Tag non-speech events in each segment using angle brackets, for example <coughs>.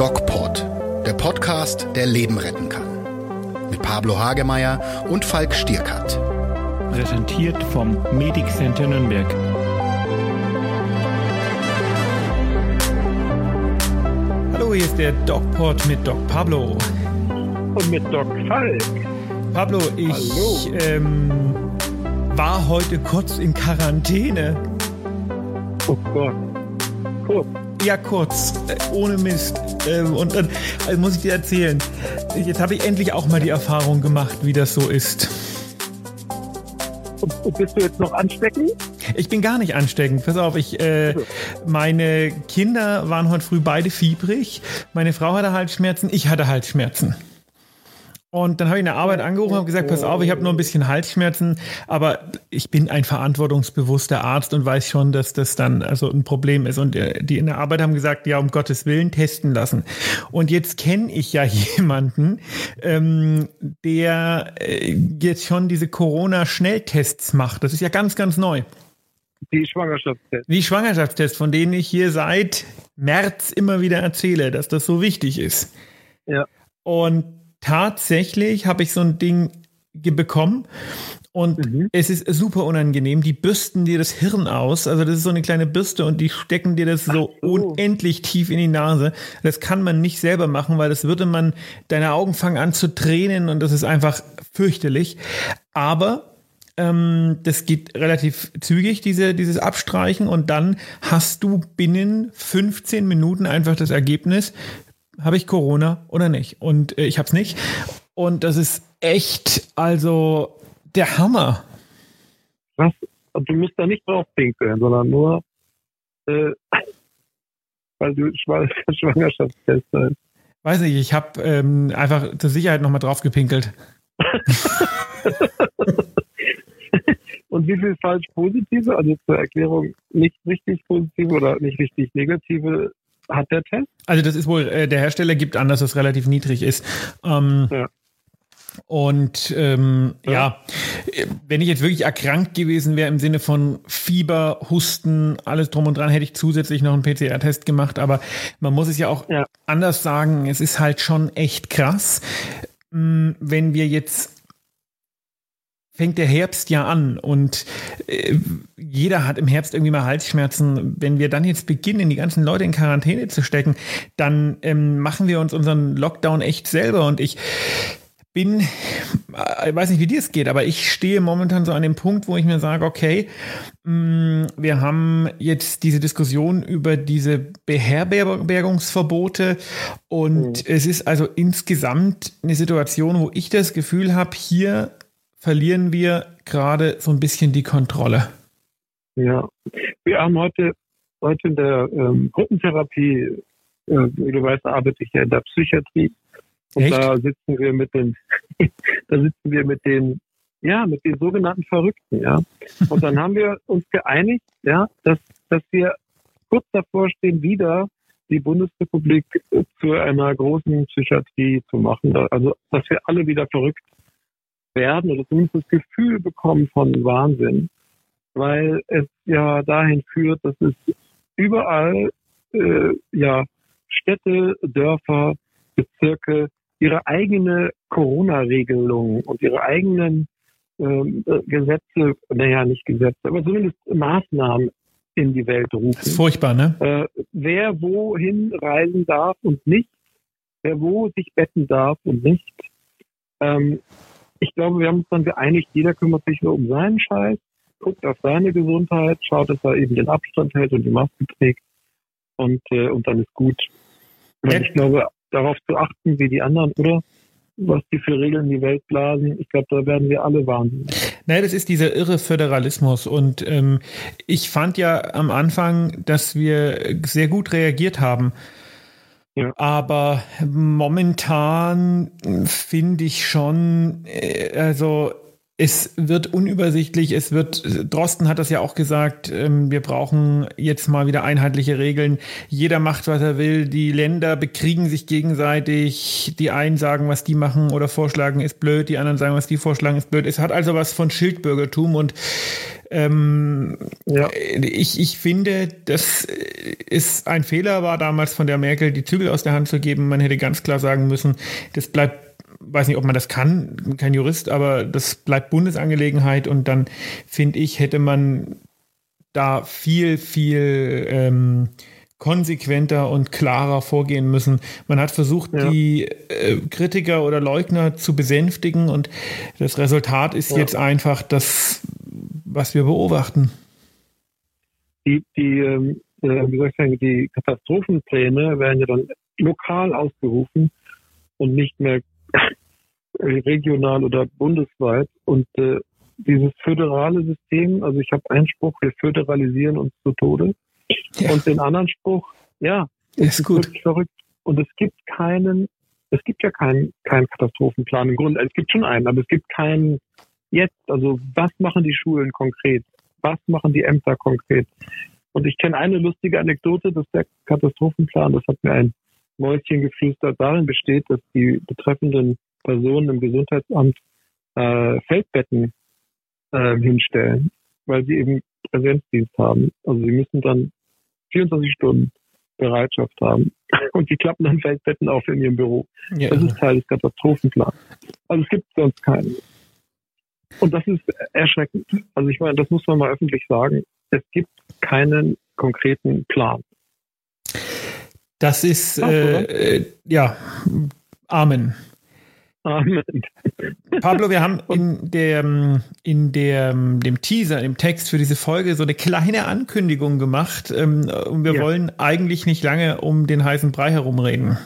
DocPod, der Podcast, der Leben retten kann. Mit Pablo Hagemeyer und Falk Stierkat. Präsentiert vom Medic Center Nürnberg. Hallo, hier ist der DocPod mit Doc Pablo. Und mit Doc Falk. Pablo, ich ähm, war heute kurz in Quarantäne. Oh Gott. Kurz. Ja, kurz, äh, ohne Mist. Ähm, und dann also muss ich dir erzählen. Jetzt habe ich endlich auch mal die Erfahrung gemacht, wie das so ist. Und, und bist du jetzt noch ansteckend? Ich bin gar nicht ansteckend. Pass auf, ich, äh, meine Kinder waren heute früh beide fiebrig. Meine Frau hatte Halsschmerzen, ich hatte Halsschmerzen. Und dann habe ich in der Arbeit angerufen und gesagt, pass auf, ich habe nur ein bisschen Halsschmerzen, aber ich bin ein verantwortungsbewusster Arzt und weiß schon, dass das dann also ein Problem ist. Und äh, die in der Arbeit haben gesagt, ja, um Gottes Willen testen lassen. Und jetzt kenne ich ja <laughs> jemanden, ähm, der äh, jetzt schon diese Corona-Schnelltests macht. Das ist ja ganz, ganz neu. Die Schwangerschaftstests. Die Schwangerschaftstests, von denen ich hier seit März immer wieder erzähle, dass das so wichtig ist. Ja. Und tatsächlich habe ich so ein Ding bekommen und Mhm. es ist super unangenehm. Die bürsten dir das Hirn aus. Also das ist so eine kleine Bürste und die stecken dir das so, so. unendlich tief in die Nase. Das kann man nicht selber machen, weil das würde man, deine Augen fangen an zu tränen und das ist einfach fürchterlich. Aber ähm, das geht relativ zügig, diese, dieses Abstreichen und dann hast du binnen 15 Minuten einfach das Ergebnis, habe ich Corona oder nicht? Und äh, ich habe es nicht. Und das ist echt, also der Hammer. Was? Und du musst da nicht drauf pinkeln, sondern nur, äh, <laughs> weil du Schwa <laughs> Schwangerschaftstest hast. Weiß nicht, ich habe ähm, einfach zur Sicherheit nochmal drauf gepinkelt. <laughs> Und wie viel falsch positive, also zur Erklärung nicht richtig positive oder nicht richtig negative hat der Test? Also das ist wohl, äh, der Hersteller gibt an, dass es relativ niedrig ist. Ähm, Ja. Und ähm, ja. Ja. wenn ich jetzt wirklich erkrankt gewesen wäre im Sinne von Fieber, Husten, alles drum und dran, hätte ich zusätzlich noch einen PCR-Test gemacht. Aber man muss es ja auch Ja. anders sagen, es ist halt schon echt krass, mh, wenn wir jetzt fängt der Herbst ja an und äh, jeder hat im Herbst irgendwie mal Halsschmerzen. Wenn wir dann jetzt beginnen, die ganzen Leute in Quarantäne zu stecken, dann ähm, machen wir uns unseren Lockdown echt selber. Und ich bin, äh, ich weiß nicht, wie dir es geht, aber ich stehe momentan so an dem Punkt, wo ich mir sage, okay, mh, wir haben jetzt diese Diskussion über diese Beherbergungsverbote und es ist also insgesamt eine Situation, wo ich das Gefühl habe, hier verlieren wir gerade so ein bisschen die Kontrolle. Ja. Wir haben heute, heute in der ähm, Gruppentherapie, äh, wie du weißt, arbeite ich ja in der Psychiatrie. Und Echt? da sitzen wir mit den, <laughs> da sitzen wir mit den, ja, mit den sogenannten Verrückten, ja. Und dann haben wir uns geeinigt, ja, dass, dass wir kurz davor stehen, wieder die Bundesrepublik äh, zu einer großen Psychiatrie zu machen. Also, dass wir alle wieder verrückt werden oder zumindest das Gefühl bekommen von Wahnsinn, weil es ja dahin führt, dass es überall äh, ja Städte, Dörfer, Bezirke ihre eigene Corona-Regelung und ihre eigenen ähm, äh, Gesetze, naja, nicht Gesetze, aber zumindest Maßnahmen in die Welt rufen Das ist furchtbar, ne? äh, wer wohin reisen darf und nicht, wer wo sich betten darf und nicht. Ähm, ich glaube, wir haben uns dann geeinigt, jeder kümmert sich nur um seinen Scheiß, guckt auf seine Gesundheit, schaut, dass er eben den Abstand hält und die Maske trägt und, äh, und dann ist gut. Und Ja. ich glaube, darauf zu achten, wie die anderen, oder? Was die für Regeln in die Welt blasen, ich glaube, da werden wir alle wahnsinnig. Naja, das ist dieser irre Föderalismus. Und ähm, ich fand ja am Anfang, dass wir sehr gut reagiert haben. Ja. Aber momentan finde ich schon, äh, also es wird unübersichtlich, es wird, Drosten hat das ja auch gesagt, ähm, wir brauchen jetzt mal wieder einheitliche Regeln. Jeder macht, was er will. Die Länder bekriegen sich gegenseitig. Die einen sagen, was die machen oder vorschlagen, ist blöd. Die anderen sagen, was die vorschlagen, ist blöd. Es hat also was von Schildbürgertum und Ähm, ja. ich, ich finde, dass es ein Fehler war damals von der Merkel, die Zügel aus der Hand zu geben. Man hätte ganz klar sagen müssen, das bleibt weiß nicht, ob man das kann, kein Jurist, aber das bleibt Bundesangelegenheit und dann finde ich, hätte man da viel, viel ähm, konsequenter und klarer vorgehen müssen. Man hat versucht, ja. die äh, Kritiker oder Leugner zu besänftigen und das Resultat ist ja. jetzt einfach das, was wir beobachten. Die, die ähm, äh, wie soll ich sagen, die Katastrophenpläne werden ja dann lokal ausgerufen und nicht mehr <coughs> regional oder bundesweit. Und äh, dieses föderale System, also ich habe einen Spruch, wir föderalisieren uns zu Tode. Ja. Und den anderen Spruch, ja, ist, ist gut. verrückt. Und es gibt keinen, es gibt ja keinen, keinen Katastrophenplan im Grunde. Es gibt schon einen, aber es gibt keinen jetzt. Also was machen die Schulen konkret? Was machen die Ämter konkret? Und ich kenne eine lustige Anekdote, dass der Katastrophenplan, das hat mir ein Mäuschen geflüstert, darin besteht, dass die betreffenden Personen im Gesundheitsamt äh, Feldbetten äh, hinstellen, weil sie eben Präsenzdienst haben. Also sie müssen dann 24 Stunden Bereitschaft haben. <laughs> Und die klappen dann Feldbetten auf in ihrem Büro. Ja. Das ist Teil des Katastrophenplans. Also es gibt sonst keinen. Und das ist erschreckend. Also ich meine, das muss man mal öffentlich sagen. Es gibt keinen konkreten Plan. Das ist, äh, äh, ja, Amen. Amen. Pablo, wir haben in, der, in der, dem Teaser, im Text für diese Folge so eine kleine Ankündigung gemacht ähm, und wir ja. wollen eigentlich nicht lange um den heißen Brei herumreden.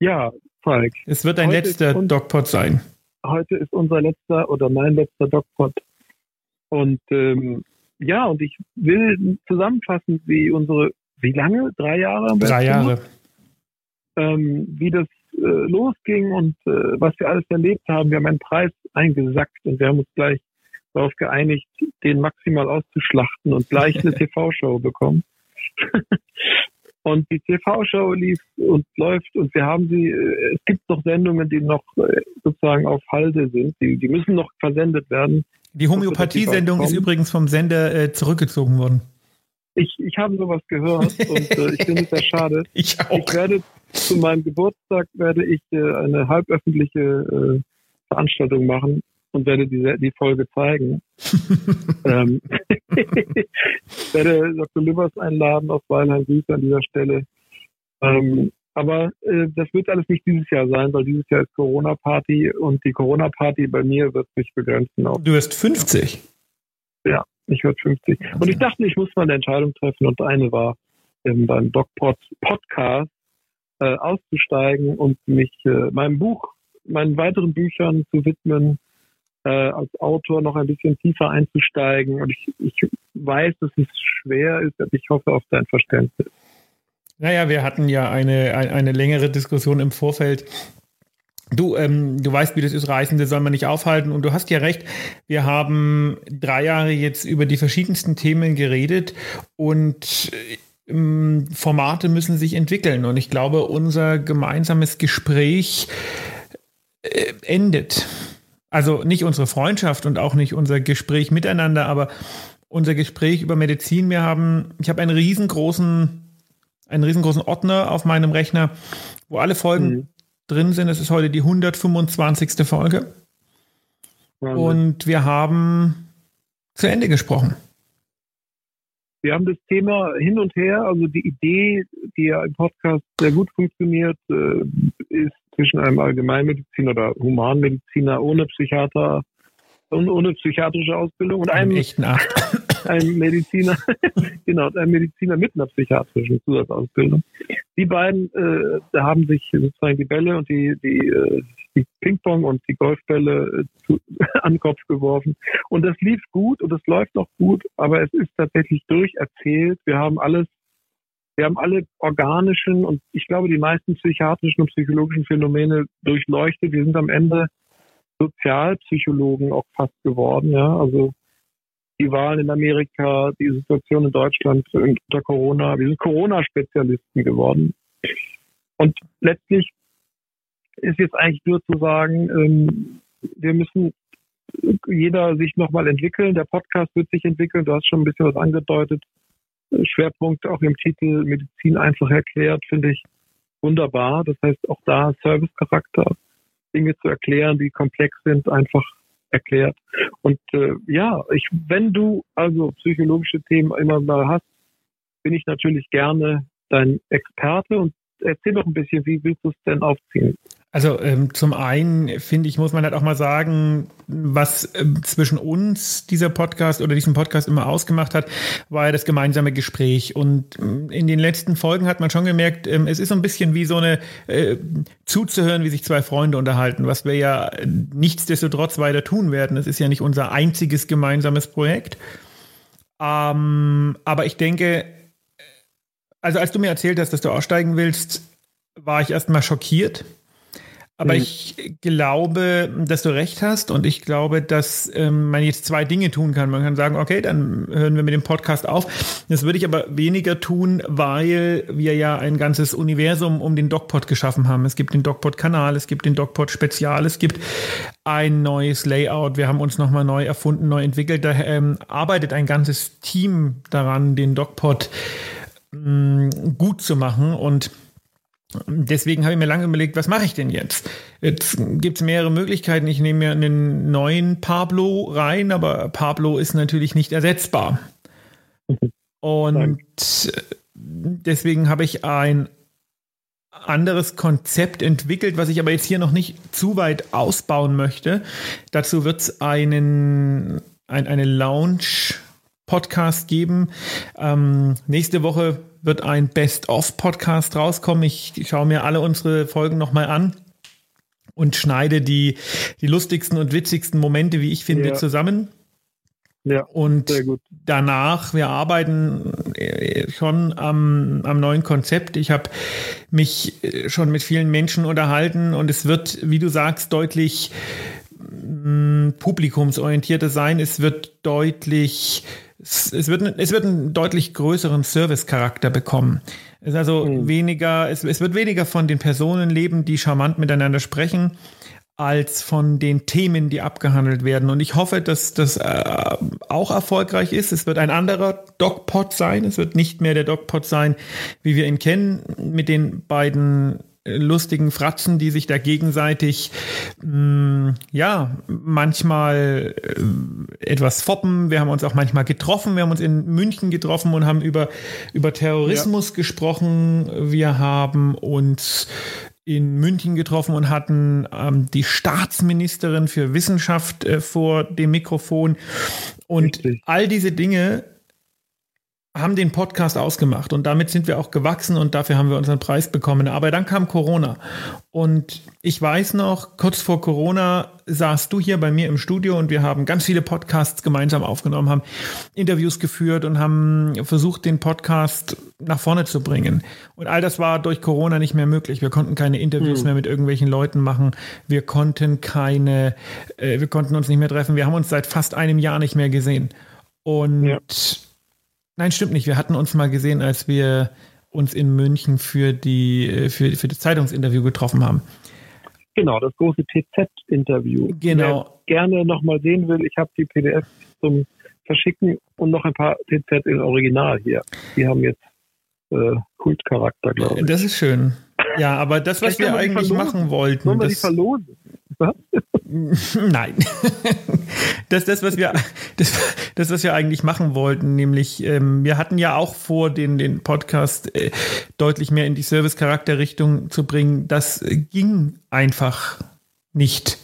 Ja, Falk. Es wird ein letzter DocPod sein. Heute ist unser letzter oder mein letzter DocPod. Und ähm, ja, und ich will zusammenfassen, wie unsere, wie lange? Drei Jahre? Drei Jahre. Ähm, wie das äh, losging und äh, was wir alles erlebt haben. Wir haben einen Preis eingesackt und wir haben uns gleich darauf geeinigt, den maximal auszuschlachten und gleich eine <laughs> TV-Show bekommen. Und die TV-Show lief und läuft und wir haben sie, äh, es gibt noch Sendungen, die noch äh, sozusagen auf Halde sind, die, die müssen noch versendet werden. Die Homöopathie-Sendung ist übrigens vom Sender äh, zurückgezogen worden. Ich, ich habe sowas gehört <laughs> und äh, ich finde es sehr schade. <laughs> ich auch. Ich werde zu meinem Geburtstag werde ich äh, eine halböffentliche äh, Veranstaltung machen und werde die, die Folge zeigen. <laughs> ähm, <laughs> ich werde Dr. Lübbers einladen aus Weilheim. Grüße an dieser Stelle. Ähm, aber äh, das wird alles nicht dieses Jahr sein, weil dieses Jahr ist Corona-Party und die Corona-Party bei mir wird sich begrenzen. Auf, du wirst 50? Ja, ich werde 50. Und ich dachte, ich muss mal eine Entscheidung treffen und eine war ähm, beim DocPod Podcast äh, auszusteigen und mich äh, meinem Buch, meinen weiteren Büchern zu widmen, äh, als Autor noch ein bisschen tiefer einzusteigen. Und ich, ich weiß, dass es schwer ist, aber ich hoffe auf dein Verständnis. Naja, wir hatten ja eine, eine längere Diskussion im Vorfeld. Du, ähm, du weißt, wie das ist, Reisende soll man nicht aufhalten. Und du hast ja recht, wir haben drei Jahre jetzt über die verschiedensten Themen geredet und ähm, Formate müssen sich entwickeln. Und ich glaube, unser gemeinsames Gespräch äh, endet. Also nicht unsere Freundschaft und auch nicht unser Gespräch miteinander, aber unser Gespräch über Medizin. Wir haben, ich habe einen riesengroßen, einen riesengroßen Ordner auf meinem Rechner, wo alle Folgen mhm. drin sind. Es ist heute die 125. Folge. Mhm. Und wir haben zu Ende gesprochen. Wir haben das Thema hin und her, also die Idee, die ja im Podcast sehr gut funktioniert, äh, ist zwischen einem Allgemeinmediziner oder Humanmediziner ohne Psychiater, ohne psychiatrische Ausbildung und einem echten Acht. <coughs> einem Mediziner, <laughs> genau, einem Mediziner mit einer psychiatrischen Zusatzausbildung. Die beiden äh, da haben sich sozusagen die Bälle und die, die, äh, die Ping-Pong und die Golfbälle äh, zu, <laughs> an den Kopf geworfen. Und das lief gut und es läuft noch gut, aber es ist tatsächlich durcherzählt. Wir haben alles, wir haben alle organischen und ich glaube die meisten psychiatrischen und psychologischen Phänomene durchleuchtet. Wir sind am Ende Sozialpsychologen auch fast geworden, ja. Also die Wahlen in Amerika, die Situation in Deutschland unter Corona. Wir sind Corona-Spezialisten geworden. Und letztlich ist jetzt eigentlich nur zu sagen, ähm, wir müssen jeder sich nochmal entwickeln. Der Podcast wird sich entwickeln. Du hast schon ein bisschen was angedeutet. Schwerpunkt auch im Titel Medizin einfach erklärt, finde ich wunderbar. Das heißt, auch da Servicecharakter, Dinge zu erklären, die komplex sind, einfach erklärt. Und äh, ja, ich, wenn du also psychologische Themen immer mal hast, bin ich natürlich gerne dein Experte und erzähl doch ein bisschen, wie willst du es denn aufziehen? Also ähm, zum einen finde ich, muss man halt auch mal sagen, was ähm, zwischen uns dieser Podcast oder diesem Podcast immer ausgemacht hat, war ja das gemeinsame Gespräch. Und ähm, in den letzten Folgen hat man schon gemerkt, ähm, es ist so ein bisschen wie so eine äh, zuzuhören, wie sich zwei Freunde unterhalten, was wir ja nichtsdestotrotz weiter tun werden. Es ist ja nicht unser einziges gemeinsames Projekt. Ähm, aber ich denke, also als du mir erzählt hast, dass du aussteigen willst, war ich erstmal schockiert aber mhm. ich glaube, dass du recht hast und ich glaube, dass ähm, man jetzt zwei Dinge tun kann. Man kann sagen, okay, dann hören wir mit dem Podcast auf. Das würde ich aber weniger tun, weil wir ja ein ganzes Universum um den DocPod geschaffen haben. Es gibt den DocPod-Kanal, es gibt den DocPod-Spezial, es gibt ein neues Layout. Wir haben uns nochmal neu erfunden, neu entwickelt. Da ähm, arbeitet ein ganzes Team daran, den DocPod ähm, gut zu machen und Deswegen habe ich mir lange überlegt, was mache ich denn jetzt? Jetzt gibt es mehrere Möglichkeiten. Ich nehme mir einen neuen Pablo rein, aber Pablo ist natürlich nicht ersetzbar. Und deswegen habe ich ein anderes Konzept entwickelt, was ich aber jetzt hier noch nicht zu weit ausbauen möchte. Dazu wird es einen, ein, eine Lounge-Podcast geben. Ähm, nächste Woche wird ein Best-of-Podcast rauskommen. Ich schaue mir alle unsere Folgen nochmal an und schneide die, die lustigsten und witzigsten Momente, wie ich finde, ja. zusammen. Ja, und danach, wir arbeiten äh, schon am, am neuen Konzept. Ich habe mich äh, schon mit vielen Menschen unterhalten und es wird, wie du sagst, deutlich mm, publikumsorientierter sein. Es wird deutlich es, wird, es wird einen deutlich größeren Service-Charakter bekommen. Es ist also mhm. weniger, es, es wird weniger von den Personen leben, die charmant miteinander sprechen, als von den Themen, die abgehandelt werden. Und ich hoffe, dass das äh, auch erfolgreich ist. Es wird ein anderer DocPod sein. Es wird nicht mehr der DocPod sein, wie wir ihn kennen, mit den beiden lustigen Fratzen, die sich da gegenseitig mh, mm, ja manchmal äh, etwas foppen. Wir haben uns auch manchmal getroffen. Wir haben uns in München getroffen und haben über über Terrorismus ja. gesprochen. Wir haben uns in München getroffen und hatten ähm, die Staatsministerin für Wissenschaft äh, vor dem Mikrofon. Und Richtig. all diese Dinge haben den Podcast ausgemacht und damit sind wir auch gewachsen und dafür haben wir unseren Preis bekommen. Aber dann kam Corona und ich weiß noch, kurz vor Corona saßt du hier bei mir im Studio und wir haben ganz viele Podcasts gemeinsam aufgenommen, haben Interviews geführt und haben versucht, den Podcast nach vorne zu bringen. Und all das war durch Corona nicht mehr möglich. Wir konnten keine Interviews mhm. mehr mit irgendwelchen Leuten machen. Wir konnten keine, äh, wir konnten uns nicht mehr treffen. Wir haben uns seit fast einem Jahr nicht mehr gesehen. Und ja Nein, stimmt nicht. Wir hatten uns mal gesehen, als wir uns in München für, die, für, für das Zeitungsinterview getroffen haben. Genau, das große TZ-Interview. Genau. Wer gerne nochmal sehen will, ich habe die PDF zum Verschicken und noch ein paar TZ in Original hier. Die haben jetzt äh, Kultcharakter, glaube ich. Das ist schön. Ja, aber das, was wir eigentlich machen wollten. Sollen wir die verlosen? <laughs> Nein. Das, das, was wir, das, das, was wir eigentlich machen wollten, nämlich, ähm, wir hatten ja auch vor, den, den Podcast äh, deutlich mehr in die Service-Charakter-Richtung zu bringen. Das ging einfach nicht.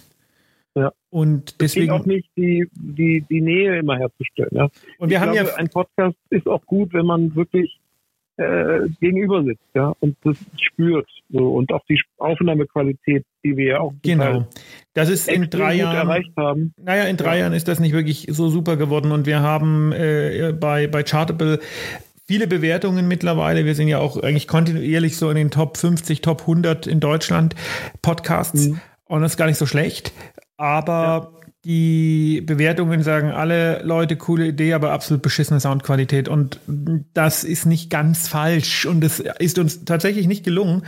Ja. Und deswegen. auch nicht die, die, die Nähe immer herzustellen. Ja. Und wir ich haben glaube, ja. Ein Podcast ist auch gut, wenn man wirklich äh, gegenüber sitzt, ja, und das spürt. So und auch die Aufnahmequalität, die wir ja auch genau. Das ist in drei Jahren erreicht haben. Naja, in drei ja. Jahren ist das nicht wirklich so super geworden und wir haben äh, bei bei Chartable viele Bewertungen mittlerweile. Wir sind ja auch eigentlich kontinuierlich so in den Top 50, Top 100 in Deutschland Podcasts mhm. und das ist gar nicht so schlecht. Aber ja die Bewertungen sagen alle Leute, coole Idee, aber absolut beschissene Soundqualität. Und das ist nicht ganz falsch. Und es ist uns tatsächlich nicht gelungen,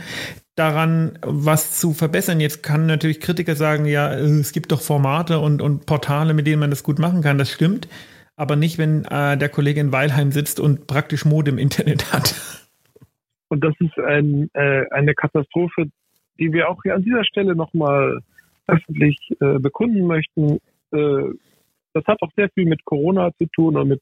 daran, was zu verbessern. Jetzt kann natürlich Kritiker sagen, ja, es gibt doch Formate und, und Portale, mit denen man das gut machen kann. Das stimmt. Aber nicht, wenn äh, der Kollege in Weilheim sitzt und praktisch Mode im Internet hat. Und das ist ein, äh, eine Katastrophe, die wir auch hier an dieser Stelle nochmal öffentlich äh, bekunden möchten. Äh, das hat auch sehr viel mit Corona zu tun und mit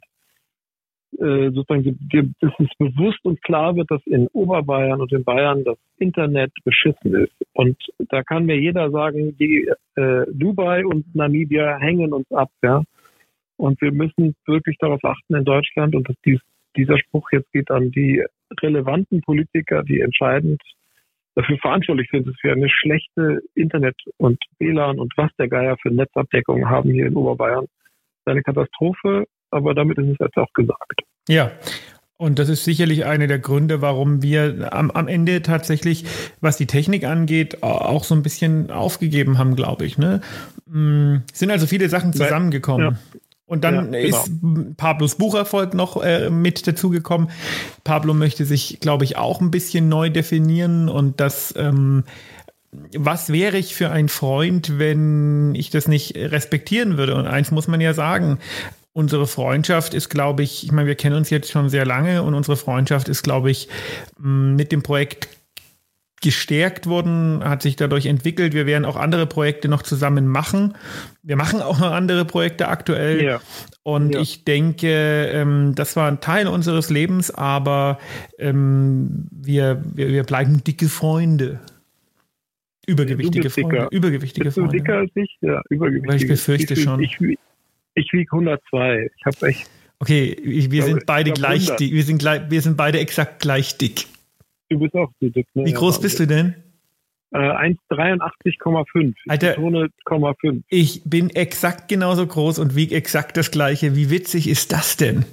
äh, sozusagen, dass es bewusst und klar wird, dass in Oberbayern und in Bayern das Internet beschissen ist. Und da kann mir jeder sagen, die äh, Dubai und Namibia hängen uns ab, ja. Und wir müssen wirklich darauf achten in Deutschland und dass dies, dieser Spruch jetzt geht an die relevanten Politiker, die entscheidend dafür verantwortlich sind, dass wir eine schlechte Internet- und WLAN und was der Geier für Netzabdeckung haben hier in Oberbayern. Das ist eine Katastrophe, aber damit ist es jetzt auch gesagt. Ja. Und das ist sicherlich einer der Gründe, warum wir am, am Ende tatsächlich, was die Technik angeht, auch so ein bisschen aufgegeben haben, glaube ich. Ne? Mm, es sind also viele Sachen zusammengekommen. Ja. Und dann ja, genau. ist Pablos Bucherfolg noch äh, mit dazugekommen. Pablo möchte sich, glaube ich, auch ein bisschen neu definieren und das, ähm, was wäre ich für ein Freund, wenn ich das nicht respektieren würde? Und eins muss man ja sagen, unsere Freundschaft ist, glaube ich, ich meine, wir kennen uns jetzt schon sehr lange und unsere Freundschaft ist, glaube ich, mit dem Projekt gestärkt worden, hat sich dadurch entwickelt. Wir werden auch andere Projekte noch zusammen machen. Wir machen auch noch andere Projekte aktuell. Ja. Und ja. ich denke, ähm, das war ein Teil unseres Lebens, aber ähm, wir, wir, wir bleiben dicke Freunde. Übergewichtige Freunde. Übergewichtige Bist Freunde. Du dicker als ich? Ja, übergewichtige. Weil ich befürchte ich, schon. Ich, ich wiege 102. Ich habe echt. Okay, wir sind beide gleich dick. Wir sind, gleich, wir sind beide exakt gleich dick. Du bist auch so dick, ne? Wie groß bist du denn? Äh, 1,83,5. Alter, ich bin exakt genauso groß und wiege exakt das gleiche. Wie witzig ist das denn?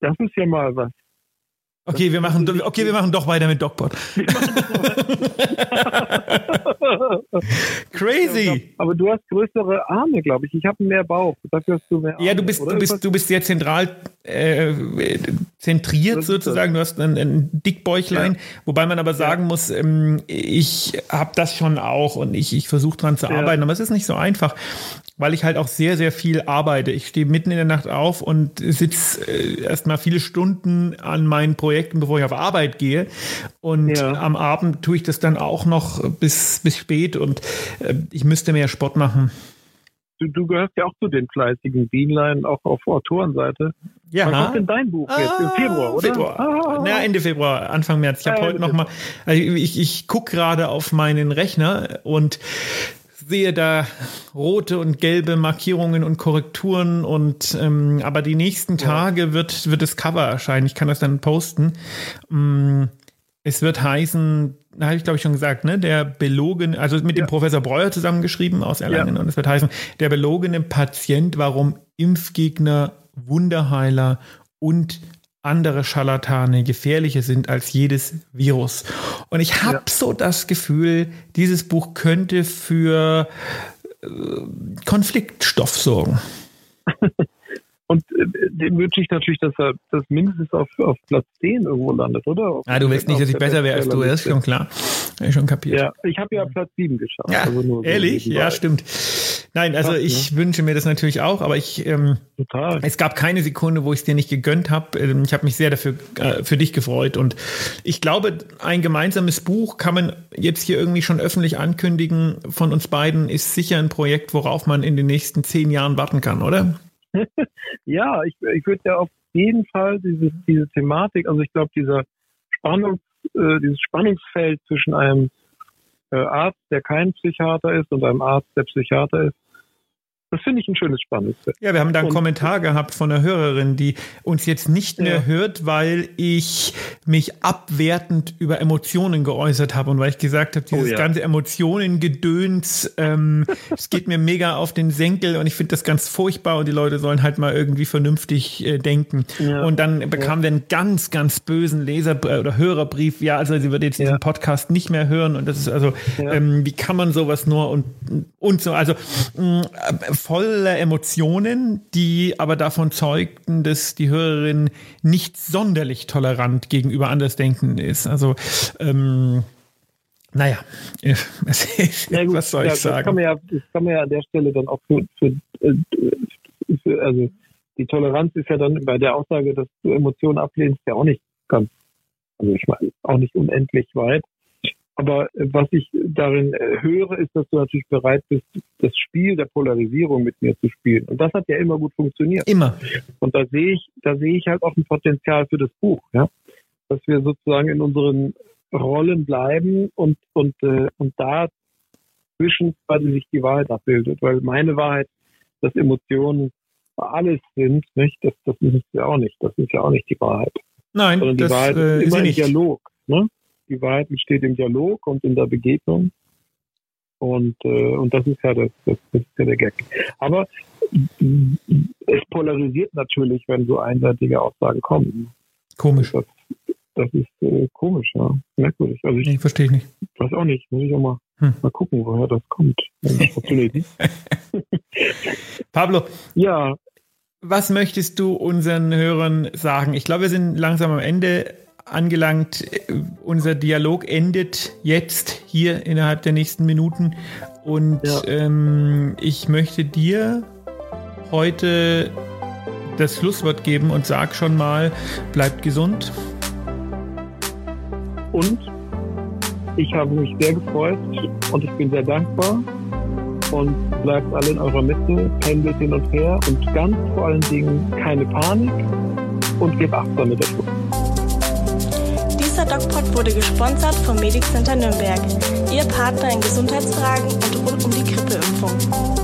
Das ist ja mal was. Okay, wir machen, okay, wir machen doch weiter mit Dogbot. <laughs> Crazy. Aber du hast größere Arme, glaube ich. Ich habe mehr Bauch. Dafür hast du mehr Arme, Ja, du bist, du bist, du bist sehr zentral äh, zentriert sozusagen. Du hast ein, ein Dickbäuchlein. Ja. Wobei man aber sagen ja. muss, ähm, ich habe das schon auch und ich, ich versuche dran zu arbeiten. Aber es ist nicht so einfach weil ich halt auch sehr, sehr viel arbeite. Ich stehe mitten in der Nacht auf und sitze äh, erstmal viele Stunden an meinen Projekten, bevor ich auf Arbeit gehe. Und ja. am Abend tue ich das dann auch noch bis, bis spät und äh, ich müsste mehr Sport machen. Du, du gehörst ja auch zu den fleißigen Bienlein, auch auf Autorenseite. Ja. Was kommt denn dein Buch ah, jetzt? Im Februar, oder? Februar. Ah. Na, Ende Februar, Anfang März. Ich habe ah, heute noch mal, also ich, ich gucke gerade auf meinen Rechner und sehe da rote und gelbe Markierungen und Korrekturen und ähm, aber die nächsten Tage ja. wird, wird das Cover erscheinen. Ich kann das dann posten. Ähm, es wird heißen, da habe ich glaube ich schon gesagt, ne, der belogene, also mit ja. dem Professor Breuer zusammengeschrieben aus Erlangen ja. und es wird heißen, der belogene Patient, warum Impfgegner, Wunderheiler und andere Scharlatane gefährlicher sind als jedes Virus. Und ich habe ja. so das Gefühl, dieses Buch könnte für äh, Konfliktstoff sorgen. <laughs> Und äh, dem wünsche ich natürlich, dass er das mindestens auf, auf Platz 10 irgendwo landet, oder? Auf ah, du willst nicht, dass ich besser wäre als du, das ist schon klar. Ich schon kapiert. Ja, ich habe ja Platz 7 geschafft. Ja, also ehrlich? So ja, stimmt. Nein, also Krass, ich ne? wünsche mir das natürlich auch, aber ich ähm, Total. es gab keine Sekunde, wo ich es dir nicht gegönnt habe. Ähm, ich habe mich sehr dafür äh, für dich gefreut und ich glaube, ein gemeinsames Buch kann man jetzt hier irgendwie schon öffentlich ankündigen von uns beiden, ist sicher ein Projekt, worauf man in den nächsten zehn Jahren warten kann, oder? <laughs> ja, ich, ich würde ja auf jeden Fall diese, diese Thematik, also ich glaube, dieser Spannungs, äh, dieses Spannungsfeld zwischen einem Arzt, der kein Psychiater ist, und einem Arzt, der Psychiater ist, das finde ich ein schönes spannendes Feld. Ja, wir haben da einen und, Kommentar gehabt von einer Hörerin, die uns jetzt nicht mehr ja. hört, weil ich mich abwertend über Emotionen geäußert habe und weil ich gesagt habe, dieses oh, ja. ganze Emotionengedöns, ähm, <laughs> es geht mir mega auf den Senkel und ich finde das ganz furchtbar und die Leute sollen halt mal irgendwie vernünftig äh, denken. Ja. Und dann bekamen wir einen ganz, ganz bösen Leser- oder Hörerbrief. Ja, also sie wird jetzt diesen Podcast nicht mehr hören und das ist also, ähm, wie kann man sowas nur und, und so, also mh, voller Emotionen, die aber davon zeugten, dass die Hörerin nicht sonderlich tolerant gegenüber Andersdenken ist. Also ähm, Naja, <laughs> gut, was soll ich sagen? Das kann, man ja, das kann man ja an der Stelle dann auch für, für, äh, für, also die Toleranz ist ja dann bei der Aussage, dass du Emotionen ablehnst, ja auch nicht ganz, also ich meine, auch nicht unendlich weit. Aber äh, was ich darin äh, höre, ist, dass du natürlich bereit bist, das Spiel der Polarisierung mit mir zu spielen. Und das hat ja immer gut funktioniert. Immer. Und da sehe ich, da sehe ich halt auch ein Potenzial für das Buch, ja. Dass wir sozusagen in unseren Rollen bleiben und, und, äh, und da zwischen quasi sich die Wahrheit abbildet. Weil meine Wahrheit, dass Emotionen alles sind, nicht, das, das ist ja auch nicht. Das ist ja auch nicht die Wahrheit. Nein, Sondern die das Wahrheit äh, ist ist immer im nicht. Dialog. Ne? Die Wahrheit entsteht im Dialog und in der Begegnung. Und, äh, und das ist ja das, das, das ist ja der Gag. Aber es polarisiert natürlich, wenn so einseitige Aussagen kommen. Komisch. Das, das ist äh, komisch, ja. Merkwürdig. Also ich Nee, verstehe ich nicht. weiß auch nicht. Muss ich auch mal, Hm. mal gucken, woher das kommt. <laughs> Pablo, ja, was möchtest du unseren Hörern sagen? Ich glaube, wir sind langsam am Ende angelangt. Unser Dialog endet jetzt hier innerhalb der nächsten Minuten. Und Ja. ähm, ich möchte dir heute das Schlusswort geben und sag schon mal, bleibt gesund. und ich habe mich sehr gefreut und ich bin sehr dankbar. Und bleibt alle in eurer Mitte, pendelt hin und her und ganz vor allen Dingen keine Panik und gebt achtsam mit der Talkpod wurde gesponsert vom Medic Center Nürnberg, Ihr Partner in Gesundheitsfragen und rund um die Grippeimpfung.